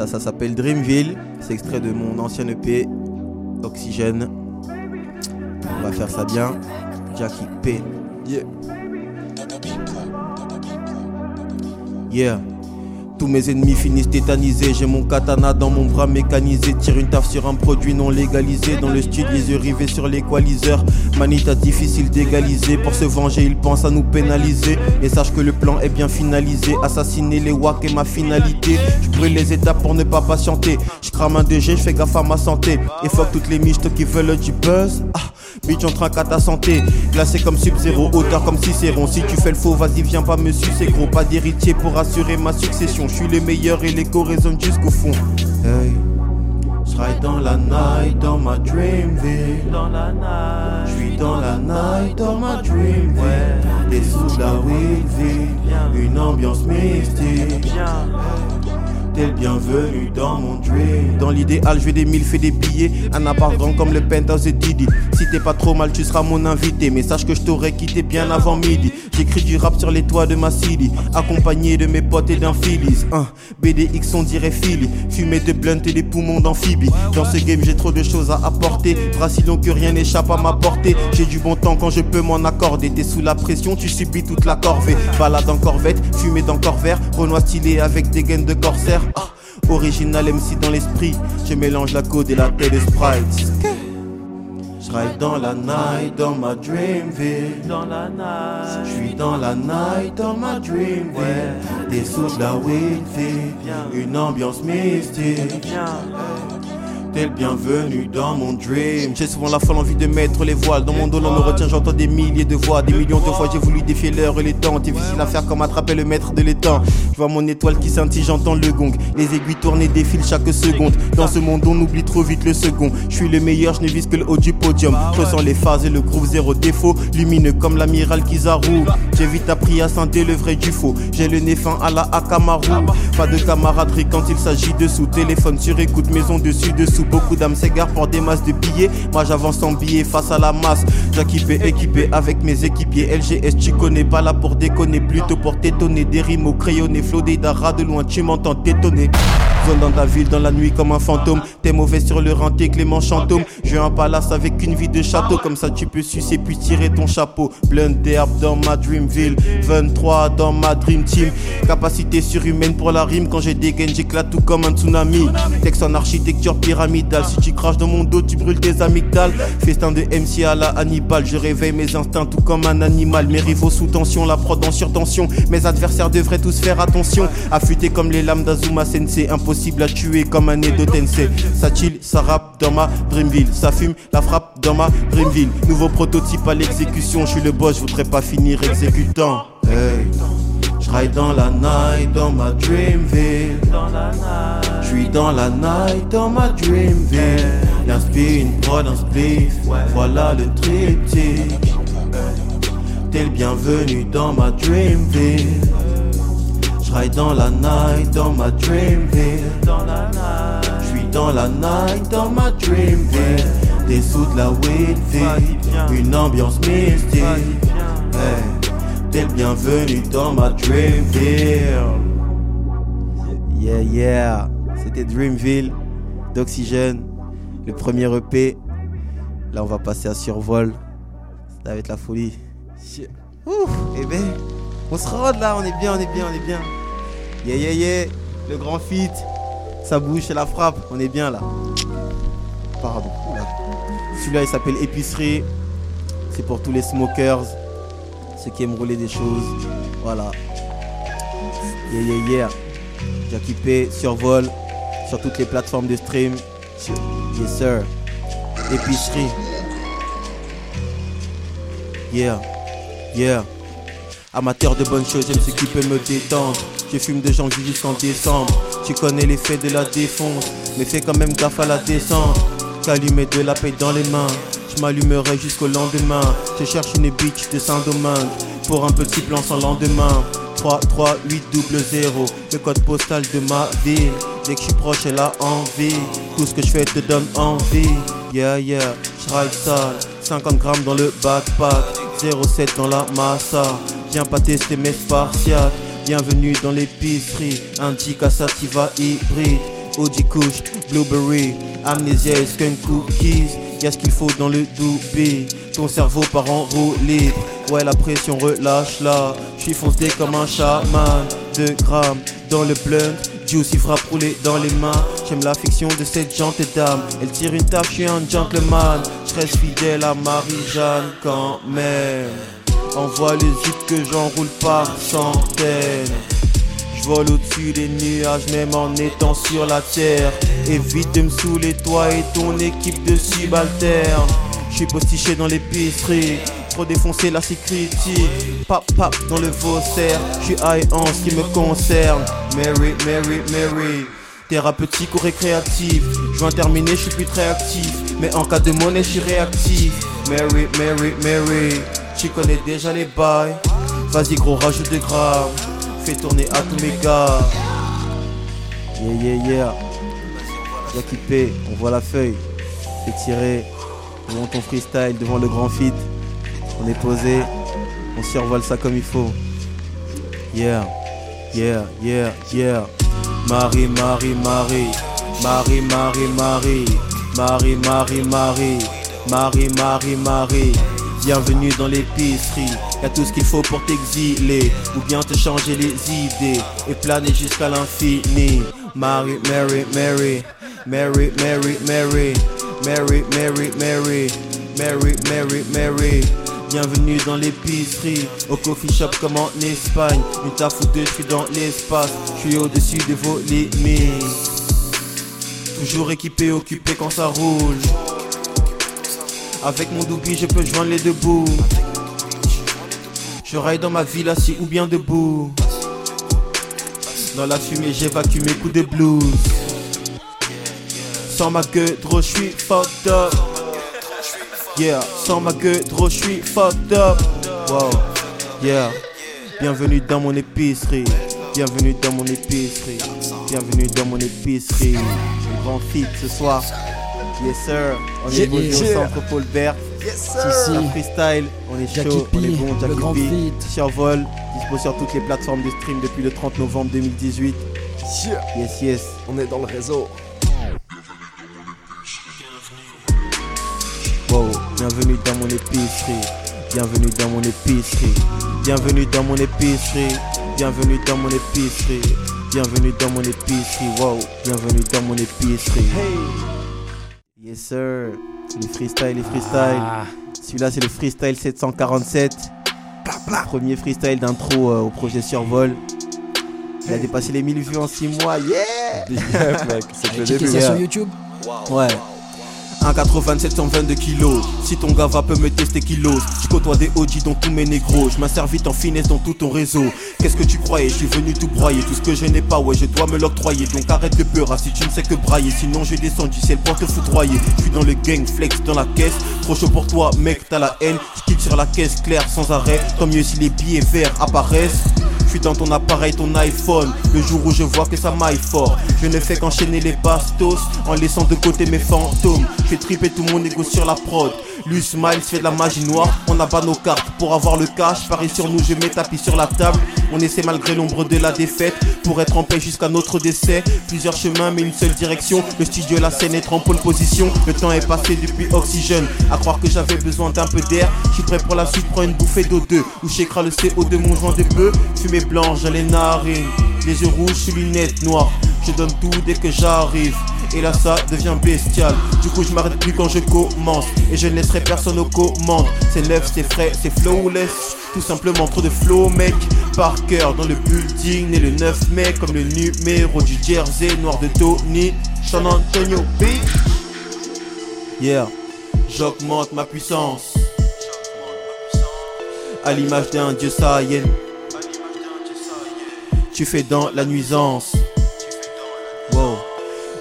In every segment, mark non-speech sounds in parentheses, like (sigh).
Ça, ça s'appelle Dreamville. C'est extrait de mon ancien EP, Oxygène. On va faire ça bien. Jackie P. Yeah. Yeah. Tous mes ennemis finissent tétanisés. J'ai mon katana dans mon bras mécanisé. Tire une taf sur un produit non légalisé. Dans le style, les yeux rivés sur l'équaliseur. Manita difficile d'égaliser. Pour se venger, ils pensent à nous pénaliser. Et sache que le plan est bien finalisé. Assassiner les wack est ma finalité. Je brûle les étapes pour ne pas patienter. Je un DG, je fais gaffe à ma santé. Et fuck toutes les miches qui veulent du buzz. Ah. Bitch, on trinque à ta santé. Glacé comme Sub-Zero, hauteur comme Cicéron. Si tu fais le faux, vas-y, viens pas me sucer, gros. Pas d'héritier pour assurer ma succession. Je suis le meilleur et l'écho résonne jusqu'au fond. Hey. Je dans la night, dans ma dreamville. Dans la night. Je suis dans la night, dans ma dreamville. Des sous la weedville. Une ambiance mystique. T'es le bienvenu dans mon dream. Dans l'idéal, je vais des mille, fais des billets. Un appart grand comme le penthouse et Didi. Si t'es pas trop mal, tu seras mon invité. Mais sache que je t'aurais quitté bien avant midi. J'écris du rap sur les toits de ma city. Accompagné de mes potes et d'un Phillies. Un BDX, on dirait Philly. Fumé de blunt et des poumons d'amphibie. Dans ce game, j'ai trop de choses à apporter. Brasilon que rien n'échappe à ma portée. J'ai du bon temps quand je peux m'en accorder. T'es sous la pression, tu subis toute la corvée. Balade en corvette, fumé dans vert. Renoir stylé avec des gaines de corsaire. Ah, original MC dans l'esprit. Je mélange la code et la tête de Sprite. Je ride dans la night, dans ma dreamville. Dans la night. Je suis dans la night, dans ma dreamville. Des sous de la weedville. Une ambiance mystique. T'es dans mon dream. J'ai souvent la folle envie de mettre les voiles. Dans mon dos, l'on me retient, j'entends des milliers de voix. Des millions de fois, j'ai voulu défier l'heure et les temps. Difficile à faire comme attraper le maître de l'étang. Je vois mon étoile qui scintille, j'entends le gong. Les aiguilles tournent et défilent chaque seconde. Dans ce monde, on oublie trop vite le second. Je suis le meilleur, je ne que le haut du podium. Je sens les phases et le groove zéro défaut. Lumineux comme l'amiral Kizaru. J'ai vite appris à scinder le vrai du faux. J'ai le nez fin à la Akamaru. Pas de camaraderie quand il s'agit de sous. Téléphone sur écoute, maison dessus, dessous. Beaucoup d'âmes s'égarent pour des masses de billets. Moi j'avance en billets face à la masse. J'équipé, équipé avec mes équipiers. LGS, tu connais pas là pour déconner. Plutôt pour t'étonner. Des rimes au crayonné. Flow des d'ara de loin, tu m'entends t'étonner. Zone dans ta ville, dans la nuit comme un fantôme. T'es mauvais sur le renté, Clément Chantôme. J'ai un palace avec une vie de château. Comme ça, tu peux sucer puis tirer ton chapeau. Blunt d'herbe dans ma Dreamville. 23 dans ma Dream Team. Capacité surhumaine pour la rime. Quand j'ai des gains, j'éclate tout comme un tsunami. Texte en architecture Si tu craches dans mon dos, tu brûles tes amygdales. Festin de MC à la Hannibal. Je réveille mes instincts tout comme un animal. Mes rivaux sous tension, la prod en surtension. Mes adversaires devraient tous faire attention. Affûtés comme les lames d'Azuma Sensei. Impossible à tuer comme un Edo Tensei. Ça chill, ça rappe dans ma Dreamville. Ça fume, la frappe dans ma Dreamville. Nouveau prototype à l'exécution. Je suis le boss, je voudrais pas finir exécutant. Hey. Je dans la night, dans ma Dreamville. Dans la night. Je suis dans la night, dans ma Dreamville. Y'a un spin, prod, un spliff. Voilà le triptyque. T'es le bienvenu dans ma Dreamville. Je ride dans la night, dans ma Dreamville. Dans la night. Je suis dans la night, dans ma Dreamville. Des sous de la weedville. Une ambiance mystique. Hey, T'es le bienvenu dans ma Dreamville. Yeah, yeah. C'était Dreamville d'Oxygène, le premier EP. Là, on va passer à survol. Ça va être la folie. Ouf, eh ben, on se rôde là, on est bien, on est bien, on est bien. Yeah, yeah, yeah. Le grand feat. Ça bouge, c'est la frappe. On est bien là. Pardon. Celui-là, il s'appelle Épicerie. C'est pour tous les smokers ceux qui aiment rouler des choses. Voilà. Yeah, yeah, yeah. Jackie P, survol sur toutes les plateformes de stream. Yes, sir. Épicerie. Yeah, yeah. Amateur de bonnes choses, j'aime ce qui peut me détendre. Je fume de janvier jusqu'en décembre. Tu connais l'effet de la défonce, mais fais quand même gaffe à la descente. Calumet de la paix dans les mains. Je m'allumerai jusqu'au lendemain. Je cherche une bitch de Saint-Domingue pour un petit plan sans lendemain. 3, 3, 8, double 0, le code postal de ma ville. Dès que je suis proche, elle a envie. Tout ce que je fais te donne envie. Yeah, yeah, je sale. 50 grammes dans le backpack. 07 dans la massa. Viens pas tester mes spartiates. Bienvenue dans l'épicerie. Indica sativa hybride. OG Kush, Blueberry, Amnesia et Skunk Cookies? Y'a ce qu'il faut dans le doobie. Ton cerveau part en roue libre. Ouais, la pression relâche là. J'suis foncé comme un chaman. 2 grammes dans le blunt. Juicy frappe roulé dans les mains. J'aime la fiction de cette gentille dame. Elle tire une taf, j'suis un gentleman. J'reste fidèle à Marie-Jeanne quand même. Envoie le zip que j'enroule par centaines. J'vole au-dessus des nuages, même en étant sur la terre. Évite de me saouler, toi et ton équipe de subalternes. J'suis postiché dans l'épicerie, trop défoncé la sécurité. Pap pap dans le faussaire, j'suis high en ce qui me concerne. Mary, Mary, Mary. Thérapeutique ou récréatif, je viens terminer, je suis plus très actif. Mais en cas de monnaie, je suis réactif. Mary, Mary, Mary. Tu connais déjà les bails. Vas-y, gros, rajoute des grammes. Fais tourner à tous mes gars. Yeah, yeah, yeah. Kippé, on voit la feuille. Fais tirer. On monte ton freestyle devant le grand feat. On est posé. On survole ça comme il faut. Yeah, yeah, yeah, yeah. Marie, Marie, Marie. Marie, Marie, Marie. Marie, Marie, Marie. Marie, Marie, Marie. Bienvenue dans l'épicerie. Y'a tout ce qu'il faut pour t'exiler. Ou bien te changer les idées. Et planer jusqu'à l'infini. Marie, Mary, Mary. Mary, Mary, Mary. Mary, Mary, Mary. Mary, Mary, Mary. Bienvenue dans l'épicerie, au coffee shop comme en Espagne. Une taf ou je suis dans l'espace, je suis au-dessus de vos limites. Toujours équipé, occupé quand ça roule. Avec mon doobie, je peux joindre les deux bouts. Je raille dans ma ville assis ou bien debout. Dans la fumée, j'évacue mes coups de blues. Sans ma gueule, je suis fucked up. Yeah, sans ma gueule, trop, je suis fucked up. Wow, yeah. Bienvenue dans mon épicerie. Bienvenue dans mon épicerie. Bienvenue dans mon épicerie. Le grand fit ce soir. Yes sir. On est Yeah, posé au yeah. centre Paul Bert. Si, Un si. freestyle, on est Jackie chaud, on est bon, Jackie P, survol, dispo sur toutes les plateformes de stream depuis le 30 novembre 2018. Yeah, Yes, yes. on est dans le réseau. Bienvenue dans mon épicerie. Bienvenue dans mon épicerie. Bienvenue dans mon épicerie. Bienvenue dans mon épicerie. Bienvenue dans mon épicerie. Wow, bienvenue dans mon épicerie. Yes sir. Les freestyle, les freestyle. Ah, Celui-là c'est le freestyle 747. Premier freestyle d'intro euh, au projet Survol. Il a dépassé les 1000 vues en 6 mois. Yeah! (laughs) big up, mec, c'est le début. sur YouTube Ouais. 1,80 722 kilos. Si ton gars va peut me tester kilos. Je côtoie des OG dans tous mes négros. Je m'insère vite en finesse dans tout ton réseau. Qu'est-ce que tu croyais? Je suis venu tout broyer. Tout ce que je n'ai pas, ouais, je dois me l'octroyer. Donc arrête de peur, si tu ne sais que brailler. Sinon je descends du ciel pour te foudroyer. Je suis dans le gang, flex dans la caisse. Trop chaud pour toi, mec, t'as la haine. Je sur la caisse claire sans arrêt. Tant mieux si les billets verts apparaissent. Je suis dans ton appareil, ton iPhone. Le jour où je vois que ça maille fort, je ne fais qu'enchaîner les bastos en laissant de côté mes fantômes. Je fais triper tout mon ego sur la prod. Lui Smiles fait de la magie noire. On abat nos cartes pour avoir le cash. Parie sur nous, je mets tapis sur la table. On essaie malgré l'ombre de la défaite pour être en paix jusqu'à notre décès. Plusieurs chemins, mais une seule direction. Le studio, la scène est en pole position. Le temps est passé depuis oxygène. À croire que j'avais besoin d'un peu d'air. Je suis prêt pour la suite, prends une bouffée d'O2. Ou j'écrase le CO de mon joint de bœuf. Fumée blanche dans les narines. Les yeux rouges sur lunettes noires. Je donne tout dès que j'arrive. Et là ça devient bestial. Du coup je m'arrête plus quand je commence. Et je ne laisserai personne aux commandes. C'est neuf, c'est frais, c'est flawless. Tout simplement trop de flow mec. Par cœur dans le building Né le 9 mai comme le numéro du jersey Noir de Tony San Antonio Beach Yeah J'augmente ma puissance. À l'image d'un dieu saïen Tu fais dans la nuisance.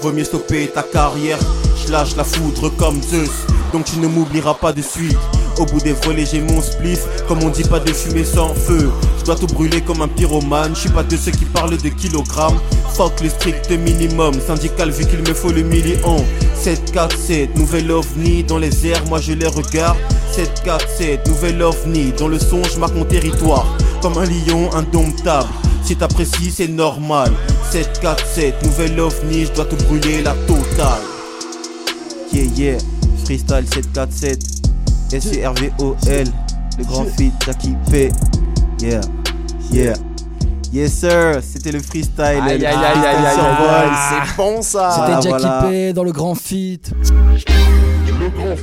Vaut mieux stopper ta carrière. Je lâche la foudre comme Zeus. Donc tu ne m'oublieras pas de suite. Au bout des volets, j'ai mon spliff. Comme on dit, pas de fumée sans feu. Je dois tout brûler comme un pyromane. Je suis pas de ceux qui parlent de kilogrammes. Fuck le strict minimum. Syndical, vu qu'il me faut le million. 7, 4, 7, nouvelle ovni dans les airs. Moi je les regarde. 7, 4, 7, nouvelle ovni. Dans le son, je marque mon territoire. Comme un lion indomptable. Si t'apprécies, c'est normal. 747, nouvelle ovni, je dois te brûler la totale. Yeah, yeah, freestyle 747, S-C-R-V-O-L, le grand feat Jackie P. Yeah, yeah. Yes sir, c'était le freestyle. Aïe, le aïe, aïe, aïe, freestyle aïe, sur aïe, Vol. aïe, c'est bon ça. C'était Voilà, Jackie voilà. P dans le grand feat. Le grand